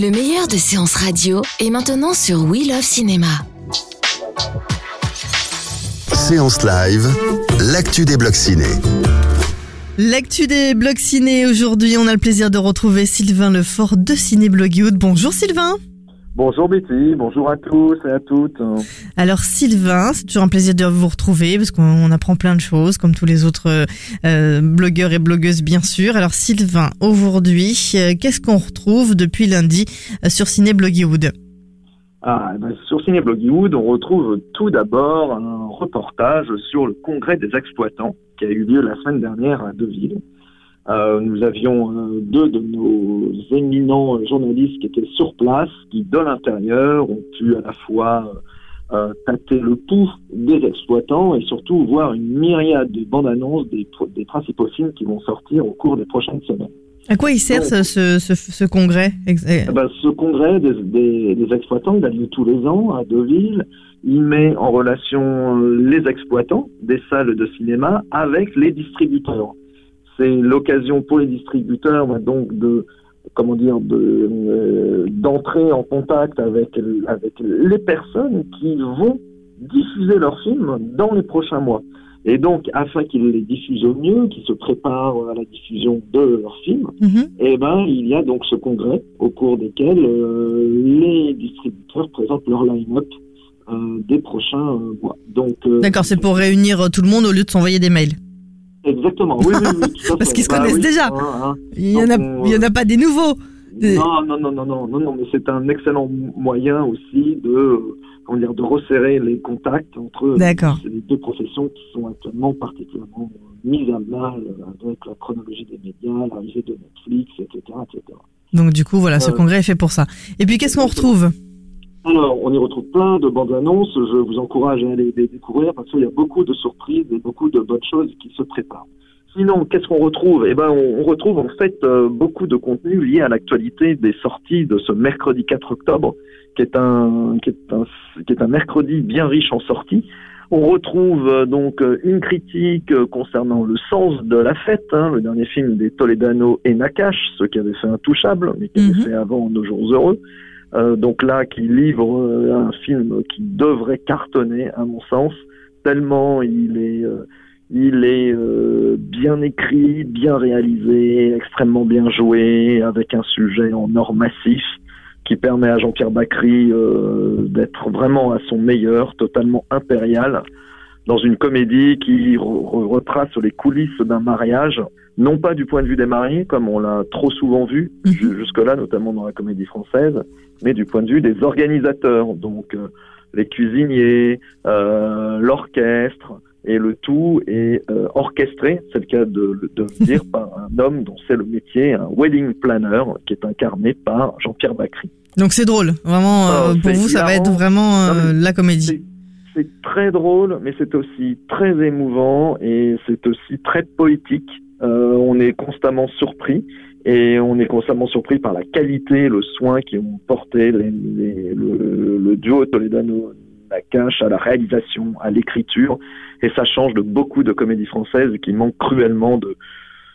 Le meilleur de séances radio est maintenant sur We Love Cinéma. Séance live, l'actu des blocs ciné. L'actu des blogs ciné aujourd'hui, on a le plaisir de retrouver Sylvain Lefort de Ciné Blogwood. Bonjour Sylvain. Bonjour Betty, bonjour à tous et à toutes. Alors Sylvain, c'est toujours un plaisir de vous retrouver parce qu'on apprend plein de choses comme tous les autres euh, blogueurs et blogueuses bien sûr. Alors Sylvain, aujourd'hui, euh, qu'est-ce qu'on retrouve depuis lundi euh, sur Ciné Bloggywood? Ah, ben, sur Ciné Bloggywood, on retrouve tout d'abord un reportage sur le congrès des exploitants qui a eu lieu la semaine dernière à Deauville. Euh, nous avions euh, deux de nos éminents journalistes qui étaient sur place, qui de l'intérieur ont pu à la fois euh, tâter le pouls des exploitants et surtout voir une myriade de bandes annonces des, des principaux films qui vont sortir au cours des prochaines semaines. À quoi il sert ce, ce, ce, ce congrès eh, ben, ce congrès des, des, des exploitants, il a lieu tous les ans à Deauville. Il met en relation euh, les exploitants des salles de cinéma avec les distributeurs. C'est l'occasion pour les distributeurs ben, donc de comment dire de euh, d'entrer en contact avec avec les personnes qui vont diffuser leurs films dans les prochains mois. Et donc, afin qu'ils les diffusent au mieux, qu'ils se préparent à la diffusion de leurs films, eh ben, il y a donc ce congrès au cours desquels euh, les distributeurs présentent leur line-up euh, des prochains mois. Donc, D'accord, c'est pour réunir tout le monde au lieu de s'envoyer des mails. Exactement, oui, oui, oui. tout à Parce qu'ils se Bah connaissent oui, déjà. hein, hein. Il y en a, Donc, il y en a pas des nouveaux. Des- Non, non, non, non, non, non, non, mais c'est un excellent moyen aussi de, euh, comment dire, de resserrer les contacts entre les deux professions qui sont actuellement particulièrement euh, mises à mal euh, avec la chronologie des médias, l'arrivée de Netflix, etc., etc. Donc du coup, voilà, ce Euh, congrès est fait pour ça. Et puis qu'est-ce qu'on retrouve? Alors, on y retrouve plein de bandes annonces. Je vous encourage à aller les découvrir parce qu'il y a beaucoup de surprises et beaucoup de bonnes choses qui se préparent. Sinon, qu'est-ce qu'on retrouve? Eh ben, on, retrouve en fait euh, beaucoup de contenu lié à l'actualité des sorties de ce mercredi 4 octobre, qui est un qui est un qui est un mercredi bien riche en sorties. On retrouve euh, donc euh, une critique euh, concernant le sens de la fête, hein, le dernier film des Toledano et Nakash, ceux qui avaient fait Intouchable, mais qui Mhm. avaient fait avant Nos Jours Heureux. Euh, donc là, qui livre euh, un film qui devrait cartonner, à mon sens, tellement il est, euh, il est euh, bien écrit, bien réalisé, extrêmement bien joué, avec un sujet en or massif qui permet à Jean-Pierre Bacry d'être vraiment à son meilleur, totalement impérial, dans une comédie qui re- re- retrace les coulisses d'un mariage, non pas du point de vue des mariés, comme on l'a trop souvent vu Mhm. ju- jusque-là, notamment dans la comédie française, mais du point de vue des organisateurs, donc euh, les cuisiniers, euh, l'orchestre, et le tout est euh, orchestré, c'est le cas de, de le dire, par un homme dont c'est le métier, un wedding planner, qui est incarné par Jean-Pierre Bacry. Donc c'est drôle, vraiment. Oh, pour vous, ça va être vraiment Non, la comédie. C'est très drôle, mais c'est aussi très émouvant et c'est aussi très poétique. Euh, on est constamment surpris et on est constamment surpris par la qualité, le soin qui ont porté les, les- le, le duo Toledano Nakash à la réalisation, à l'écriture et ça change de beaucoup de comédies françaises qui manquent cruellement de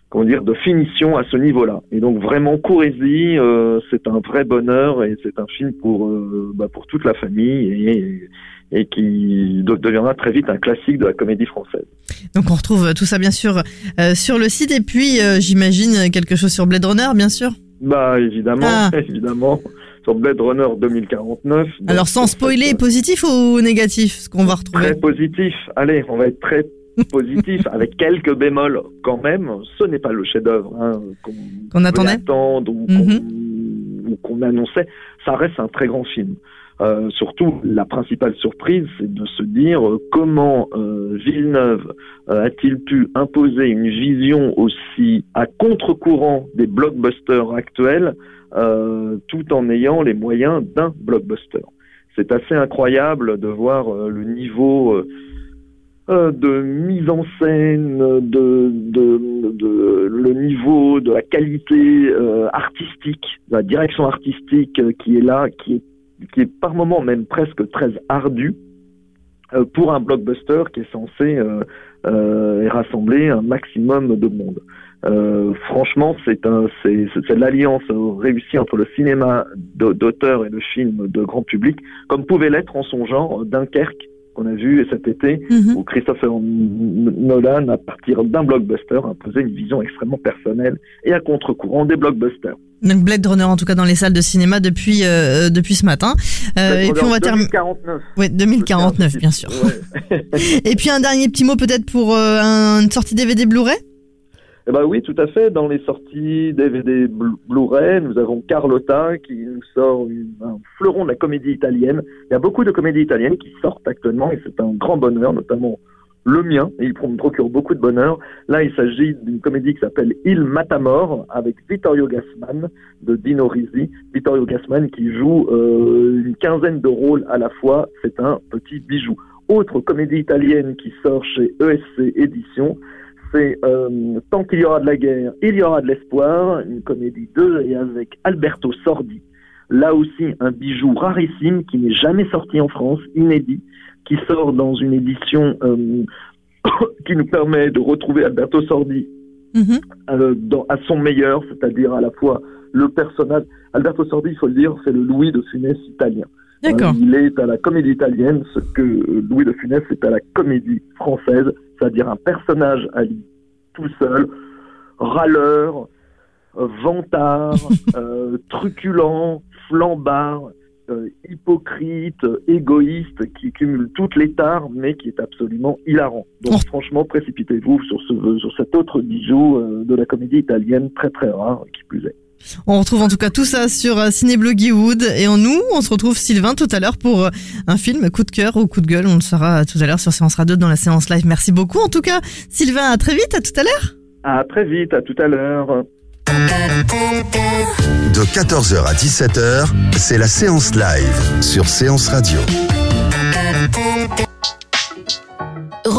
comment dire de finition à ce niveau-là. Et donc vraiment courez-y, euh, c'est un vrai bonheur et c'est un film pour euh, bah, pour toute la famille et et qui de- deviendra très vite un classique de la comédie française. Donc on retrouve tout ça bien sûr euh, sur le site et puis j'imagine quelque chose sur Blade Runner, bien sûr. Bah évidemment, Ah. évidemment, sur Blade Runner 2049. donc, Alors sans spoiler, positif ou négatif, ce qu'on va retrouver? Très positif. Allez, on va être très positif avec quelques bémols quand même. Ce n'est pas le chef-d'œuvre hein, qu'on Qu'on attendait attendre ou qu'on- ou qu'on annonçait, ça reste un très grand film. Euh, surtout, la principale surprise, c'est de se dire euh, comment euh, Villeneuve a-t-il pu imposer une vision aussi à contre-courant des blockbusters actuels, tout en ayant les moyens d'un blockbuster. C'est assez incroyable de voir le niveau de mise en scène, de, le niveau de la qualité artistique, de la direction artistique qui est là, qui est par moments même presque très ardu euh, pour un blockbuster qui est censé euh, euh, rassembler un maximum de monde. Euh, franchement, c'est l'alliance réussie entre le cinéma d'auteur et le film de grand public, comme pouvait l'être en son genre Dunkerque qu'on a vu cet été, mhm. où Christopher Nolan, à partir d'un blockbuster, imposait une vision extrêmement personnelle et à contre-courant des blockbusters. Donc Blade Runner en tout cas dans les salles de cinéma depuis euh, depuis ce matin. Euh, et puis on va terminer. 2049. Oui, 2049 bien sûr. et puis un dernier petit mot peut-être pour euh, une sortie DVD Blu-ray? Eh ben oui, tout à fait. Dans les sorties DVD Blu-ray, nous avons Carlotta qui nous sort un fleuron de la comédie italienne. Il y a beaucoup de comédies italiennes qui sortent actuellement et c'est un grand bonheur, notamment le mien, et il me procure beaucoup de bonheur. Là, il s'agit d'une comédie qui s'appelle Il Matamor, avec Vittorio Gassman de Dino Risi. Vittorio Gassman qui joue euh, une quinzaine de rôles à la fois. C'est un petit bijou. Autre comédie italienne qui sort chez ESC Éditions, c'est euh, Tant qu'il y aura de la guerre, il y aura de l'espoir, une comédie de et avec Alberto Sordi. Là aussi, un bijou rarissime qui n'est jamais sorti en France, inédit, qui sort dans une édition euh, qui nous permet de retrouver Alberto Sordi mhm. euh, dans, à son meilleur, c'est-à-dire à la fois le personnage. Alberto Sordi, il faut le dire, c'est le Louis de Funès italien. D'accord. il est à la comédie italienne ce que Louis de Funès est à la comédie française, c'est-à-dire un personnage à lui tout seul, râleur, vantard, euh, truculent, flambard, euh, hypocrite, égoïste, qui cumule toutes les tares, mais qui est absolument hilarant. Donc franchement, précipitez-vous sur, ce, sur cet autre bijou euh, de la comédie italienne, très très rare, qui plus est. On retrouve en tout cas tout ça sur euh, Hollywood et en nous, on se retrouve Sylvain tout à l'heure pour euh, un film coup de cœur ou coup de gueule. On le saura tout à l'heure sur Séance Radio dans la séance live. Merci beaucoup en tout cas. Sylvain, à très vite, à tout à l'heure. À très vite, à tout à l'heure. De 14h à 17h, c'est la séance live sur Séance Radio.